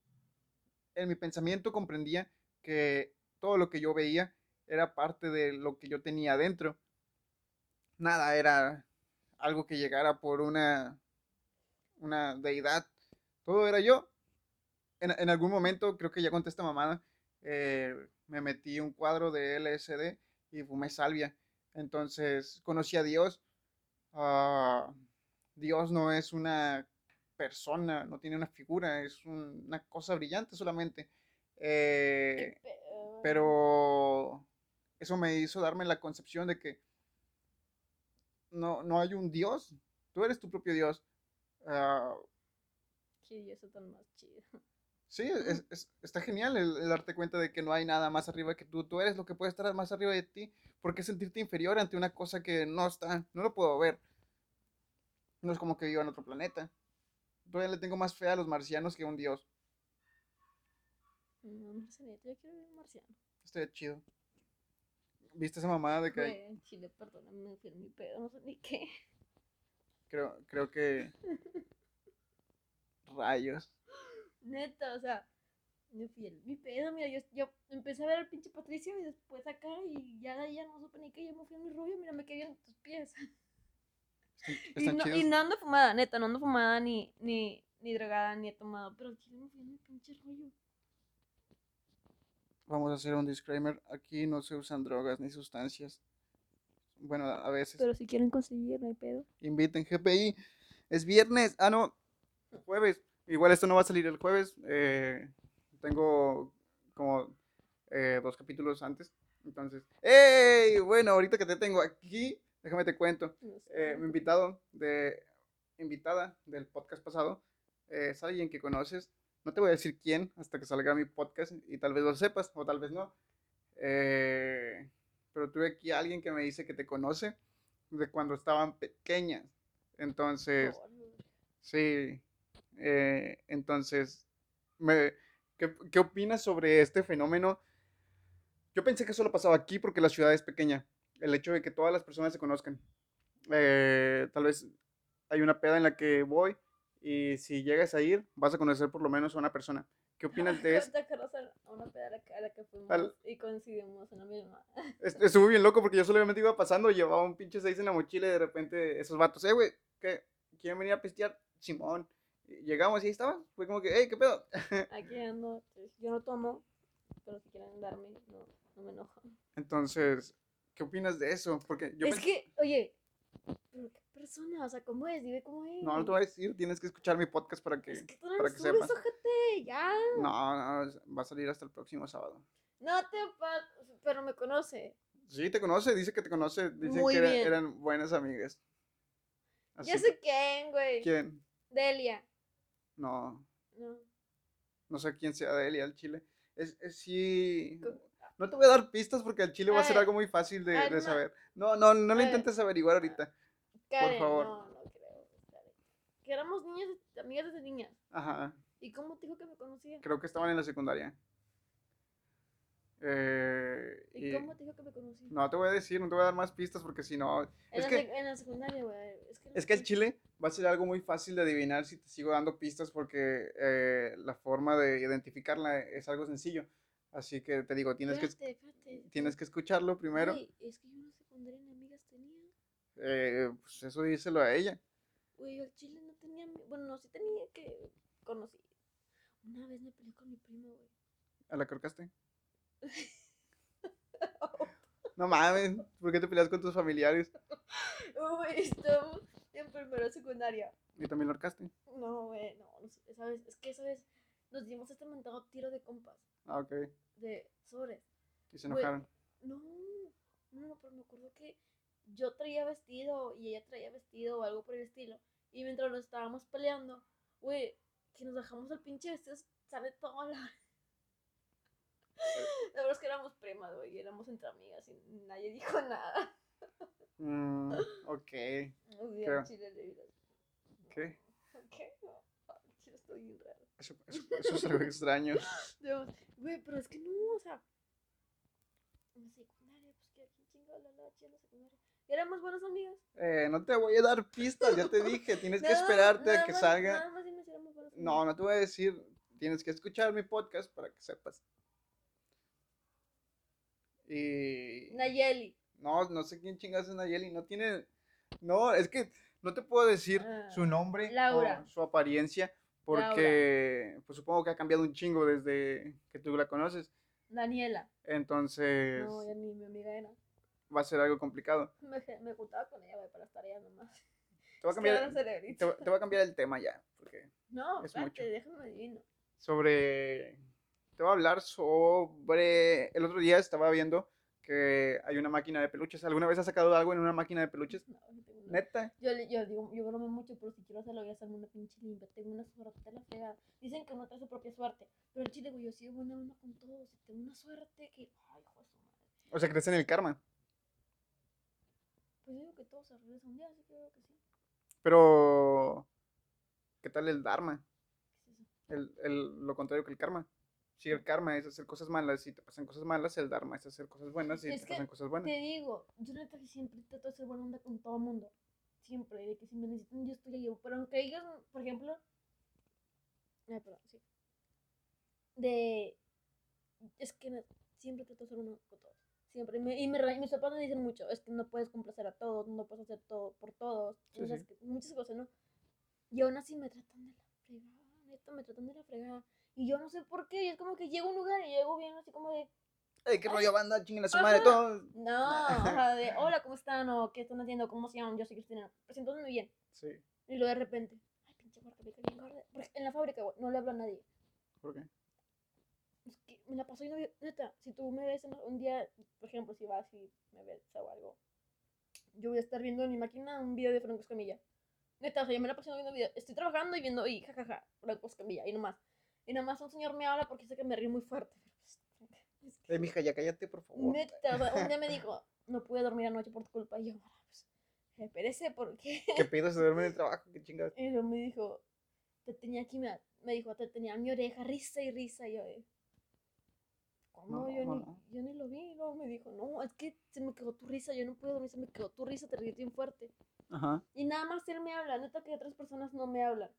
en mi pensamiento comprendía que todo lo que yo veía era parte de lo que yo tenía adentro. Nada era algo que llegara por una, una deidad. Todo era yo. En, en algún momento, creo que ya conté esta mamada, eh, me metí un cuadro de LSD y fumé salvia. Entonces conocí a Dios. Ah, Dios no es una persona, no tiene una figura, es un- una cosa brillante solamente. Eh, qué pero eso me hizo darme la concepción de que no, no hay un Dios, tú eres tu propio Dios. Ah, Sí, eso tan más chido. Sí, es- es- está genial el, el darte cuenta de que no hay nada más arriba que tú, tú eres lo que puede estar más arriba de ti. ¿Por qué sentirte inferior ante una cosa que no está? No lo puedo ver. No es como que viva en otro planeta. Todavía le tengo más fe a los marcianos que a un Dios. No, marcianito, yo quiero ver un marciano. Estoy chido. ¿Viste esa mamada de que Güey, Chile, perdóname, me fui en mi pedo, no sé ni qué. creo, creo que rayos. Neta, o sea, me fui en mi pedo, mira, yo, yo empecé a ver al pinche Patricio y después acá y ya de ahí ya no supe ni qué, yo me fui en mi rollo, mira, me quedé en tus pies. Están, Y no, y no ando fumada, neta, no ando fumada ni, ni, ni drogada, ni he tomado, pero chile me fui en mi pinche rollo. Vamos a hacer un disclaimer. Aquí no se usan drogas ni sustancias. Bueno, a a veces. Pero si quieren conseguir, no hay pedo. Inviten GPI. Es viernes. Ah, no. Jueves. Igual esto no va a salir el jueves. eh, tengo como eh, dos capítulos antes. Entonces. ¡Ey! Bueno, ahorita que te tengo aquí, déjame te cuento. Eh, mi invitado de invitada del podcast pasado eh, es alguien que conoces. No te voy a decir quién hasta que salga mi podcast y tal vez lo sepas o tal vez no. Pero tuve aquí a alguien que me dice que te conoce de cuando estaban pequeñas. Entonces, favor. sí. Eh, entonces, me, ¿qué, qué opinas sobre este fenómeno? Yo pensé que solo pasaba aquí porque la ciudad es pequeña. El hecho de que todas las personas se conozcan. Eh, tal vez hay una peda en la que voy y si llegas a ir, vas a conocer por lo menos a una persona. ¿Qué opinas de eso? ¿Te acuerdas a una peda a la que- a la que fuimos Al- y coincidimos en la misma? Est- Estuvo bien loco porque yo solamente iba pasando, llevaba un pinche seis en la mochila y de repente esos vatos, eh, güey, ¿qué? ¿Quieren venir a pistear? Simón. Llegamos y ahí estaba. Fue como que, hey, ¿qué pedo? Aquí ando, yo no tomo, pero si quieren darme, no, no me enojo. Entonces, ¿qué opinas de eso? Porque yo es que, oye, pero qué persona, o sea, ¿cómo es? Dime cómo es. No, no te voy a decir, tienes que escuchar mi podcast para que... Es que tú no para que subes, sepas. ojete, ya. No, no, va a salir hasta el próximo sábado. No te pero me conoce. Sí, te conoce, dice que te conoce, dice Muy que era- eran buenas amigas. Así Ya sé quién, güey. ¿Quién? Delia. No, No. no sé quién sea de él y al chile. Es, es sí... No te voy a dar pistas porque al chile va a ser algo muy fácil de, de saber. No, no, no lo intentes averiguar ahorita. Karen, favor. No, no creo. Karen. Que éramos niñas, amigas desde niñas. Ajá, ¿Y cómo te dijo que me conocía? creo que estaban en la secundaria. Eh, ¿Y, y- cómo te dijo que me conocía? No te voy a decir, no te voy a dar más pistas porque si no... en, Es la que, en la secundaria, güey. Es que, no es que el chile va a ser algo muy fácil de adivinar si te sigo dando pistas porque eh, la forma de identificarla es algo sencillo. Así que te digo, tienes que, Espérate, tienes que escucharlo primero. Es que yo la secundaria ni amigas tenía. Eh, pues eso díselo a ella. Güey, al chile no tenía. Bueno, no, sí tenía que. Conocí. Una vez me peleé con mi primo, güey. ¿A la corcaste? No mames, ¿por qué te peleas con tus familiares? Güey, estamos en primero de secundaria. ¿Y también lo ahorcaste? No, güey, no, esa vez, es que esa vez nos dimos este mentado tiro de compas, Ah, ok. de sobres. Y se enojaron. No, no, no, pero me acuerdo que yo traía vestido y ella traía vestido o algo por el estilo. Y mientras nos estábamos peleando, güey, que nos bajamos el pinche vestido, sale toda la... La verdad es que éramos primas, güey, y éramos entre amigas y nadie dijo nada. Mm, ok. Un día Chile le digo, ¿Qué? ¿Qué? No, Chile estoy bien raro. Eso, eso- eso es algo extraño. Güey, pero es que no, o sea, en la secundaria, pues que aquí chingado la lacha en la secundaria. Éramos buenas amigas. Eh, no te voy a dar pistas, ya te dije. Tienes que Nada más- esperarte a que más- salga. Nada más si éramos buenas No, no te voy a decir. Tienes que escuchar mi podcast para que sepas. Y. Nayeli. No, no sé quién chingas es Nayeli. No tiene. No, es que no te puedo decir su Ah, nombre Laura. o su apariencia. Porque pues supongo que ha cambiado un chingo desde que tú la conoces. Daniela. Entonces No, ya ni mi amiga era. va a ser algo complicado. Me, me juntaba con ella, para estar allá nomás. Te voy a cambiar, te, te voy a cambiar el tema ya. Porque No, es espérate, mucho. déjame adivino. sobre. Te voy a hablar sobre. El otro día estaba viendo que hay una máquina de peluches. ¿Alguna vez has sacado algo en una máquina de peluches? No, no tengo nada. Neta. Yo, yo digo, yo bromeo mucho, pero si quiero hacerlo, voy a hacerme una pinche limpia. Tengo una suerte de la fregada. Dicen que uno trae su propia suerte. Pero el chile, güey, yo sigo buena onda con todos. Y tengo una suerte que. Ay, hijo de su madre. O sea, crees en el karma. Pues yo digo que todo se regresa un día, así que creo que sí. Pero. ¿Qué tal el dharma? ¿Qué es eso? El, el- lo contrario que el karma. Si el karma es hacer cosas malas y te pasan cosas malas, el dharma es hacer cosas buenas y Es te pasan cosas buenas. Te digo, yo neta que siempre trato de ser buena onda con todo el mundo. Siempre, de que si me necesitan, yo estoy ahí. Pero aunque ellos, por ejemplo. Ay, perdón, sí. De. Es que siempre trato de ser buena con todos. Siempre. Y, me, y me mis papás me dicen mucho: es que no puedes complacer a todos, no puedes hacer todo por todos. Sí, sí. que muchas cosas, ¿no? Y aún así me tratan de la fregada, neta, me tratan de la fregada. Y yo no sé por qué. Y es como que llego a un lugar y llego bien, así como de. ¡Ey, qué rollo banda! ¡Chinguen a su madre todos! No, o sea, de hola, ¿cómo están? O ¿qué están haciendo? ¿Cómo se llaman? Yo soy Cristina. Presentándome bien. Sí. Y luego de repente, ay, pinche marca, me cae bien gorda. Porque en la fábrica, güey, no le hablo a nadie. ¿Por qué? Es que me la paso y no neta, si tú me ves un día, por ejemplo, si vas y me ves o algo, yo voy a estar viendo en mi máquina un video de Franco Escamilla. Neta, o sea, yo me la paso viendo video. Estoy trabajando y viendo, y jajaja, Franco Escamilla, y nomás. Y nomás un señor me habla porque sé que me río muy fuerte. es que- Eh, mija, ya cállate, por favor. Neta, o sea, un día me dijo, no pude dormir anoche por tu culpa. Y yo, "Ah, pues, espérese, ¿por qué? ¿Qué pedo se duerme en el trabajo? ¿Qué chingados? Y luego me dijo, te tenía aquí, me, me dijo, te tenía en mi oreja, risa y risa. Y yo, ¿cómo? No, yo, no, ni, no. yo ni lo vi. Y luego me dijo, no, es que se me quedó tu risa, yo no puedo dormir, se me quedó tu risa, te ríes bien fuerte. Ajá. Y nada más él me habla, neta que otras personas no me hablan.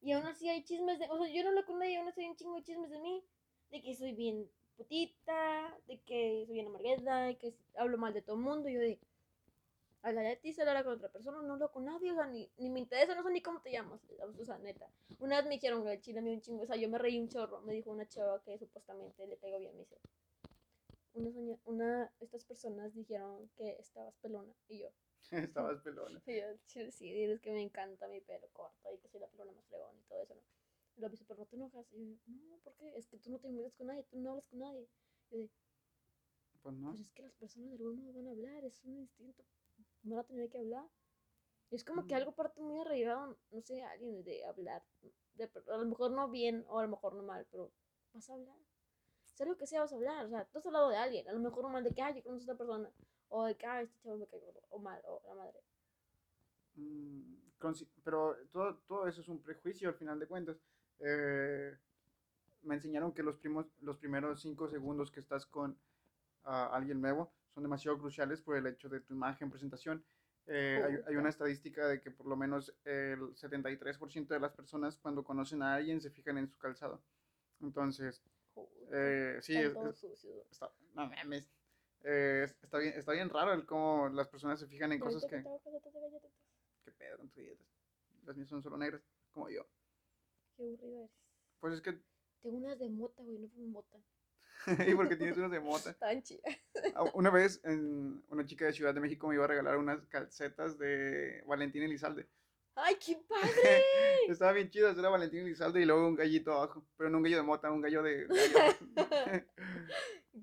Y aún así hay chismes de, o sea, yo no hablo con nadie, aún así hay un chingo de chismes de mí, de que soy bien putita, de que soy bien amargueda, de que hablo mal de todo el mundo. Y yo de, hablar de ti, hablar con otra persona, no hablo con nadie, o sea, ni, ni me interesa, no sé ni cómo te llamas, o sea, neta. Una vez me dijeron que el chile me un chingo, o sea, yo me reí un chorro, me dijo una chava que supuestamente le pegó bien, me dice, una, una, estas personas dijeron que estabas pelona, y yo, Estabas pelona. Y yo, sí, sí, dices que me encanta mi pelo corto y que soy la pelona más fregón y todo eso, ¿no? Y lo dice, pero no te enojas. Y yo, no, ¿por qué? Es que tú no te involucras con nadie, tú no hablas con nadie. Y yo Pues no. pues es que las personas de algún modo van a hablar, es un instinto, van a tener que hablar. Y es como que algo parte muy arraigado, no sé, alguien de hablar. De, a lo mejor no bien o a lo mejor no mal, pero vas a hablar. Sea lo que sea, vas a hablar. O sea, tú has hablado de alguien, a lo mejor no mal de que, ay, yo conozco a esta persona. O de que, ay, este chavo me cae gordo, o mal, o la madre. Mm, pero todo, todo eso es un prejuicio al final de cuentas. Eh, me enseñaron que los, primos, los primeros cinco segundos que estás con ah, alguien nuevo son demasiado cruciales por el hecho de tu imagen, presentación. Eh, hay, hay una estadística de que por lo menos el 73% de las personas cuando conocen a alguien se fijan en su calzado. Entonces, eh, sí, es- es- está, no mames. Eh, es- está, bien, está bien raro el cómo las personas se fijan en cosas que... ¿Qué pedo con tus dietas? Las mías son solo negras, como yo. Qué aburrido eres. Pues es que... Tengo unas de mota, güey, no fumo mota. ¿Y por qué tienes unas de mota? Estaban chidas. Ah, Una vez en, una chica de Ciudad de México me iba a regalar unas calcetas de Valentín Elizalde. ¡Ay, qué padre! Estaba bien chidas, era Valentín Elizalde y luego un gallito abajo. Pero no un gallo de mota, un gallo de... gallo.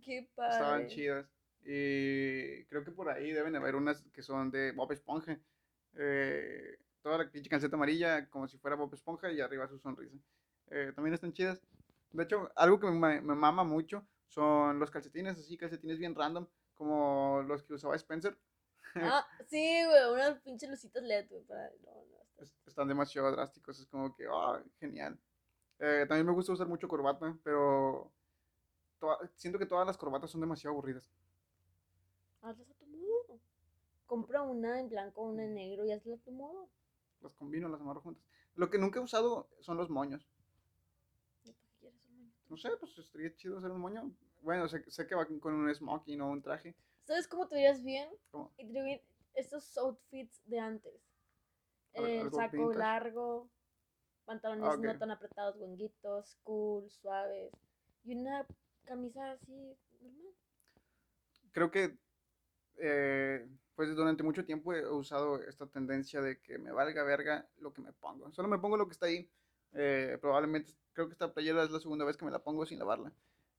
qué padre. Estaban chidas. Y creo que por ahí deben haber unas que son de Bob Esponja. Eh, toda la pinche calceta amarilla como si fuera Bob Esponja y arriba su sonrisa. Eh, también están chidas. De hecho, algo que me, me mama mucho son los calcetines, así calcetines bien random, como los que usaba Spencer. Ah, sí, güey, unas pinches lucitas LED, güey, para... No, no, está- Es- Están demasiado drásticos, es como que, ah, genial. Eh, también me gusta usar mucho corbata, pero siento que todas las corbatas son demasiado aburridas. Hazlas a tu modo. Compra una en blanco, una en negro y hazla a tu modo. Las combino, las amarro juntas. Lo que nunca he usado son los moños. ¿Y ¿Para qué quieres un moño? No sé, pues estaría chido hacer un moño. Bueno, sé, sé que va con un smoking o un traje. ¿Sabes cómo te verías bien? ¿Cómo? Y te bien estos outfits de antes. El saco largo, pantalones Ah, no tan apretados, guanguitos, cool, suaves. Y una camisa así, normal. Creo que, eh, pues durante mucho tiempo he usado esta tendencia de que me valga verga lo que me pongo. Solo me pongo lo que está ahí. Eh, probablemente, creo que esta playera es la segunda vez que me la pongo sin lavarla.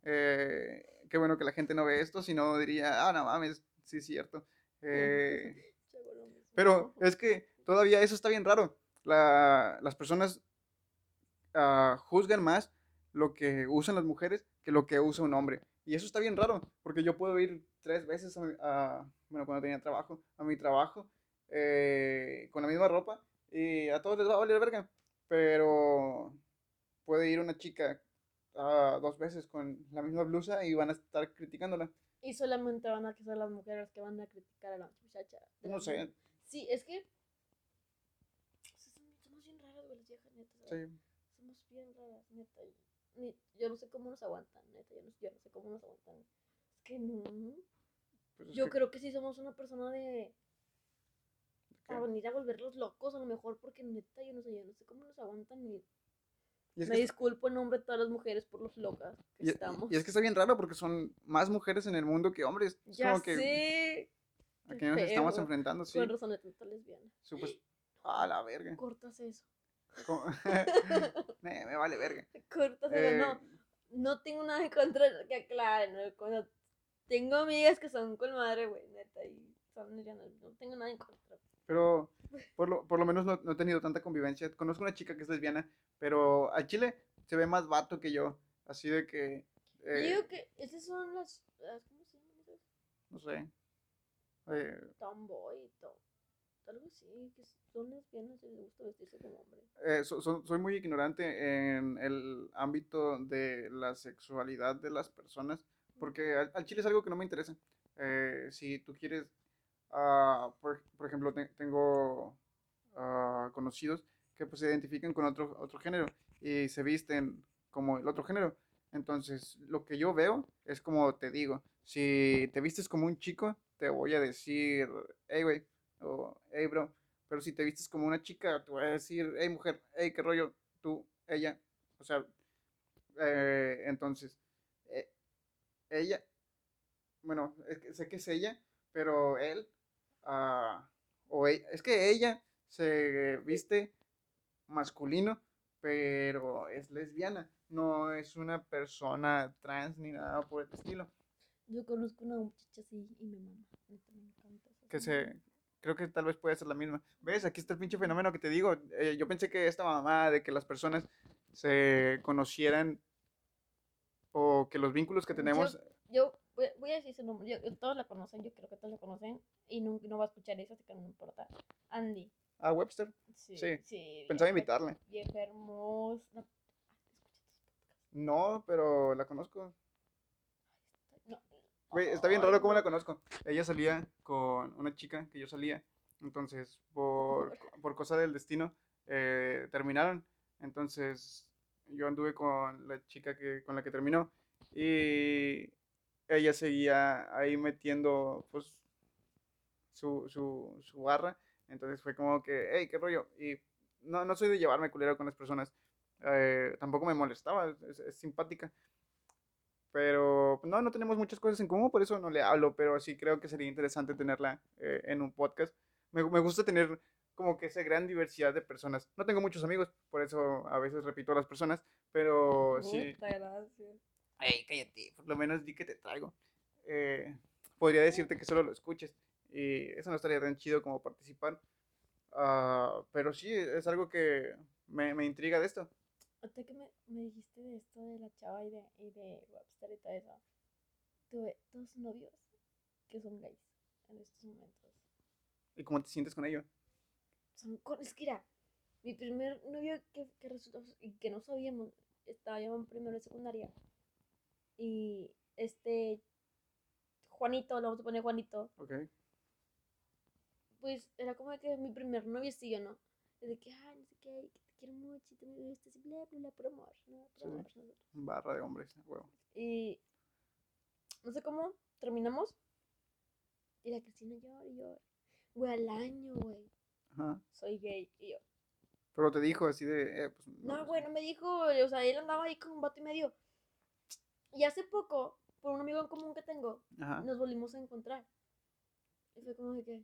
Eh, qué bueno que la gente no ve esto, si no diría, ah, no mames, sí es cierto. Eh. Pero es que todavía eso está bien raro. La- las personas ah, juzgan más lo que usan las mujeres que lo que usa un hombre. Y eso está bien raro, porque yo puedo ir tres veces a, mi- a- bueno, cuando tenía trabajo, a mi trabajo eh, con la misma ropa y a todos les va a valer verga. Pero puede ir una chica ah, dos veces con la misma blusa y van a estar criticándola. Y solamente van a ser las mujeres que van a criticar a la muchacha. No sé, mujer. Sí, es que. Somos bien raras, güey, las viejas, neta. sí, Somos bien raras, neta. yo no sé cómo nos aguantan, neta. Yo no, yo no sé cómo nos aguantan. Es que no. Pues es Yo que- creo que sí somos una persona de. ¿qué? A venir a volverlos locos, a lo mejor, porque neta, yo no sé, yo no sé cómo nos aguantan. Y Y es me que- disculpo en nombre de todas las mujeres por los locas que Y, y- estamos. y es que está bien raro porque son más mujeres en el mundo que hombres. Es ya como que sé. a qué nos estamos enfrentando, sí. Con razón de tanta lesbiana. Supos- a la verga. Cortas eso. Me, me vale verga. Cortas eso. Eh, No, no tengo nada en contra, que aclaren. ¿no? Cuando tengo amigas que son con madre, güey, neta, y son lesbianas. No tengo nada en contra. Pero por lo, por lo menos no, no he tenido tanta convivencia. Conozco una chica que es lesbiana, pero al chile se ve más vato que yo. Así de que, eh, digo que esas son las, las ¿cómo se llaman esas? no sé. Eh, Tomboy y todo. Algo así, que son lesbianas y les gusta vestirse como hombre. eh, so- so- soy muy ignorante en el ámbito de la sexualidad de las personas, porque al, al chile es algo que no me interesa. Eh, si tú quieres, ah, por, por ejemplo, te- tengo ah, conocidos que pues, se identifican con otro, otro género y se visten como el otro género. Entonces, lo que yo veo es como te digo, si te vistes como un chico, te voy a decir, hey, güey, o hey, bro. Pero si te vistes como una chica, te voy a decir, hey, mujer, hey, qué rollo, tú, ella. O sea, eh, entonces, ella, bueno, es que sé que es ella, pero él, ah, O e- es que ella se viste masculino, pero es lesbiana. No es una persona trans ni nada por el estilo. Yo conozco una muchacha así y me mama. neta, me encanta Que se. Creo que tal vez puede ser la misma. ¿Ves? Aquí está el pinche fenómeno que te digo. Eh, yo pensé que esta mamá de que las personas se conocieran o que los vínculos que tenemos. Yo voy, voy a decir su nombre. Yo, yo- todos la conocen, yo creo que todos la conocen. Y no, no va a escuchar eso, así que no me importa. Andy. Ah, Webster. Sí. Sí, sí Pensaba vieja- invitarle. Vieja hermosa. No, pero la conozco. No. Güey, está bien raro cómo la conozco. Ella salía con una chica que yo salía. Entonces, por, por cosa del destino, eh, terminaron. Entonces, yo anduve con la chica que, con la que terminó. Y ella seguía ahí metiendo, pues, su, su, su barra. Entonces fue como que, hey, qué rollo. Y no, no soy de llevarme culero con las personas. eh, tampoco me molestaba, es- es simpática. Pero pues, no, no tenemos muchas cosas en común, por eso no le hablo, pero sí creo que sería interesante tenerla eh, en un podcast. Me, me gusta tener como que esa gran diversidad de personas. No tengo muchos amigos, por eso a veces repito a las personas, pero sí. Puta, gracias. Ey, cállate, por lo menos di que te traigo. Eh, podría decirte que solo lo escuches, y eso no estaría tan chido como participar. Ah, pero sí, es algo que me, me intriga de esto. Ahorita que me, me dijiste de esto de la chava y de, y de Webster y todo eso, tuve dos novios que son gays en estos momentos. ¿Y cómo te sientes con ello? Son con, es que era mi primer novio que, que resultó y que no sabíamos, estaba yo en primero de secundaria. Y este Juanito, lo vamos a poner Juanito, Ok. pues era como que mi primer noviecillo, ¿no? De que, ay, no sé qué, que te quiero mucho y tú me gustas y bla, bla, bla, por amor, ¿no? Por Sí. amor, nosotros. Barra de hombres, huevo. Y no sé cómo terminamos. Y la Cristina llora y llora. Güey, al año, güey. Ajá. Soy gay. Y yo, Pero te dijo así de, eh, pues, no, pues, güey, no me dijo. O sea, él andaba ahí con un vato y medio. Y hace poco, por un amigo en común que tengo, Ajá. nos volvimos a encontrar. Y fue como de que,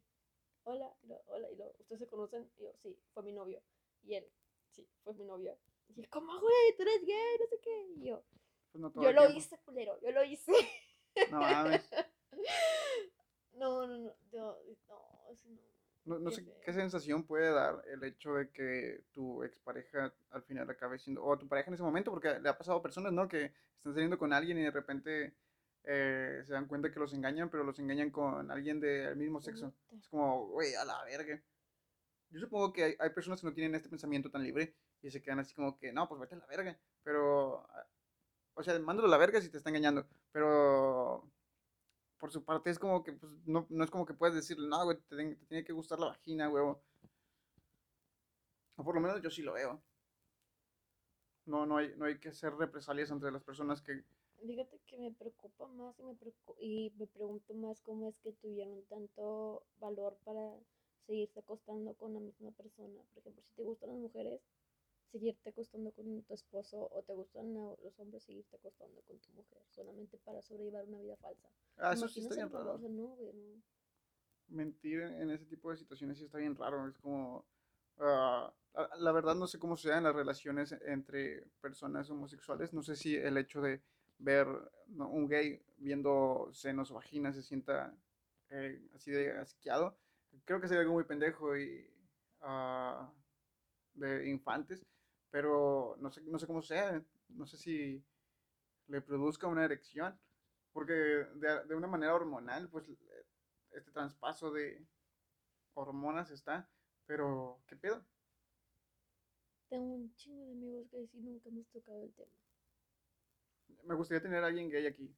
hola, y lo, hola, y lo, ¿ustedes se conocen? Y yo, sí, fue mi novio. Y él, sí, fue mi novio. Y él, ¿cómo, güey? Tú eres gay, no sé qué. Y yo, Pues no todo yo el lo tiempo. hice, culero, yo lo hice. No mames. No, no, no, no, no. No, no sé qué sensación puede dar el hecho de que tu expareja al final acabe siendo, o tu pareja en ese momento, porque le ha pasado a personas, ¿no? Que están saliendo con alguien y de repente eh, se dan cuenta que los engañan, pero los engañan con alguien del mismo sexo. Es como, güey, a la verga. Yo supongo que hay, hay personas que no tienen este pensamiento tan libre y se quedan así como que, no, pues vete a la verga. Pero, o sea, mándalo a la verga si te está engañando. Pero, por su parte, es como que, pues, no, no es como que puedes decirle, no, te, tiene que gustar la vagina, huevo. O por lo menos yo sí lo veo. No, no hay, no hay que hacer represalias entre las personas que, Fíjate que me preocupa más y me, preocu- y me pregunto más cómo es que tuvieron tanto valor para seguirse acostando con la misma persona. Por ejemplo, si te gustan las mujeres, seguirte acostando con tu esposo o te gustan los hombres, seguirte acostando con tu mujer solamente para sobrellevar una vida falsa. ah, eso sí está bien raro. no, no. mentir en ese tipo de situaciones sí está bien raro. Es como. ah, la- verdad, no sé cómo sean las relaciones entre personas homosexuales. No sé si el hecho de ver ¿no? un gay viendo senos o vaginas se sienta eh, así de asqueado. Creo que sería algo muy pendejo y. ah, de infantes. Pero no sé, no sé cómo sea. No sé si le produzca una erección. Porque de, de una manera hormonal, pues este traspaso de hormonas está, pero ¿qué pedo? Tengo un chingo de amigos que sí nunca hemos tocado el tema. Me gustaría tener a alguien gay aquí.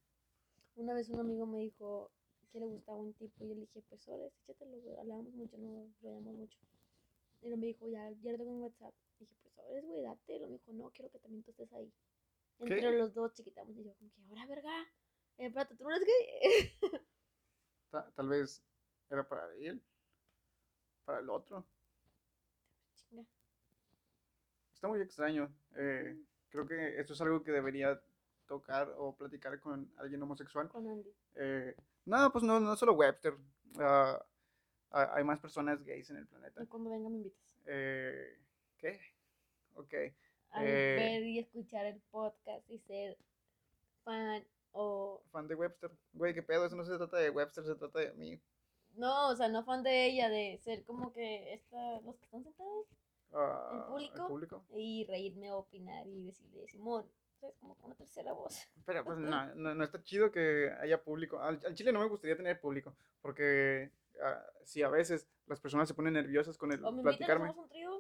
Una vez un amigo me dijo que le gustaba un tipo y yo le dije, pues ahora échatelo. Hablábamos mucho, no hablamos mucho. Y él me dijo, ya, ya lo tengo en WhatsApp. Dije, pues ahora güey, date. Y me dijo, no, quiero que también tú estés ahí. Entre ¿Qué? los dos chiquitamos. Y yo, como que, ahora, verga. Eh, espérate, ¿tú no eres gay? Ta- tal vez era para él, para el otro. Chinga. Está muy extraño. eh, creo que esto es algo que debería tocar o platicar con alguien homosexual. Con Andy. Eh, no, pues no, no solo Webster. ha- hay más personas gays en el planeta. Y cuando venga me invitas. Eh, ¿Qué? Ok. A Eh. ver y escuchar el podcast y ser fan o... Fan de Webster. Güey, qué pedo, eso no se trata de Webster, se trata de mí. No, o sea, no fan de ella, de ser como que esta, los que están sentados Ah, público? ¿El público? y reírme, opinar y decirle, Simón, ¿sabes? Como con una tercera voz. Pero pues no, no, no está chido que haya público. Al, al chile no me gustaría tener público, porque ah, sí, a veces las personas se ponen nerviosas con el O me invitan, platicarme. hacemos un trío.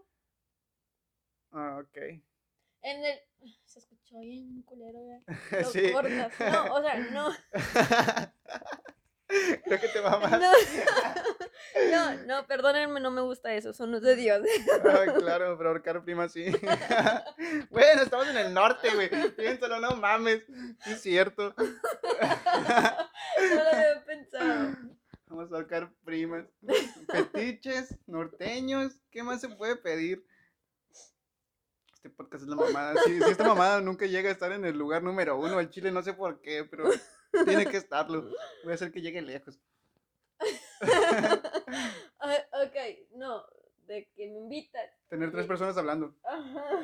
Ah, ok. En el... Se escuchó bien culero, ya. Lo sí. cortas. No, o sea, no. Creo que te va más. No. No, no, perdónenme, no me gusta eso, son los de Dios. Ay, claro, pero ahorcar prima sí. bueno, estamos en el norte, güey. Piénsalo, no mames. Sí es cierto. No lo había pensado. Vamos a ahorcar primas. Petiches, norteños. ¿Qué más se puede pedir? Este podcast es la mamada. Si, si esta mamada nunca llega a estar en el lugar número uno, el Chile no sé por qué, pero tiene que estarlo. Voy a hacer que llegue lejos. Ah, ok, no, de que me invitan. Tener tres personas hablando.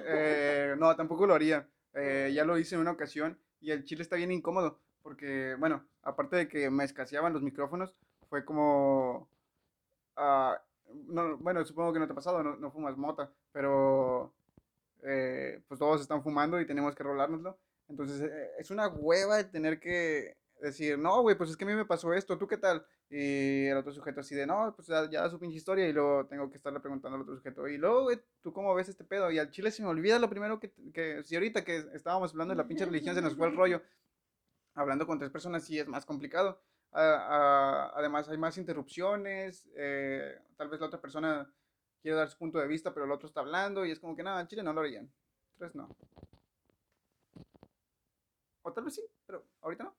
Eh, no, tampoco lo haría. Eh, ya lo hice en una ocasión y el chile está bien incómodo porque, bueno, aparte de que me escaseaban los micrófonos, fue como... no, bueno, supongo que no te ha pasado, no, no fumas mota, pero eh, pues todos están fumando y tenemos que rolárnoslo. Entonces eh, es una hueva el tener que decir, no, güey, pues es que a mí me pasó esto, ¿tú qué tal? Y el otro sujeto así de, no, pues ya, ya da su pinche historia y luego tengo que estarle preguntando al otro sujeto, y luego, güey, ¿tú cómo ves este pedo? Y al chile se me olvida lo primero que, que si ahorita que estábamos hablando de la pinche religión se nos fue el rollo, hablando con tres personas sí es más complicado. Ah, ah, además hay más interrupciones, eh, tal vez la otra persona quiere dar su punto de vista, pero el otro está hablando y es como que nada, al chile no lo harían. Tres no. O tal vez sí, pero ahorita no.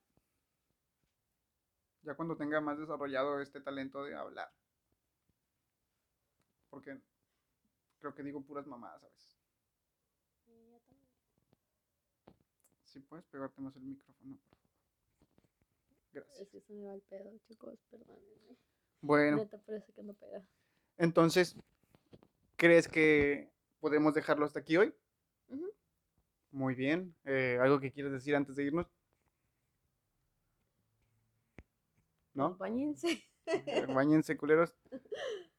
Ya cuando tenga más desarrollado este talento de hablar. Porque creo que digo puras mamadas a veces. Si puedes pegarte más el micrófono. por favor. Gracias. Es que se me va el pedo, chicos, perdónenme. Bueno, Neta, parece que no pega. entonces, ¿crees que podemos dejarlo hasta aquí hoy? Muy bien. Eh, ¿Algo que quieres decir antes de irnos? ¿No? Báñense. Eh, Báñense, culeros.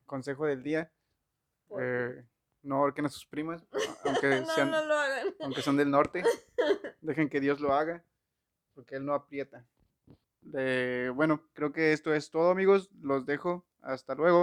Consejo del día. Eh, no ahorquen a sus primas, aunque, no, sean, no lo hagan. aunque son del norte. Dejen que Dios lo haga, porque Él no aprieta. Eh, bueno, creo que esto es todo, amigos. Los dejo. Hasta luego.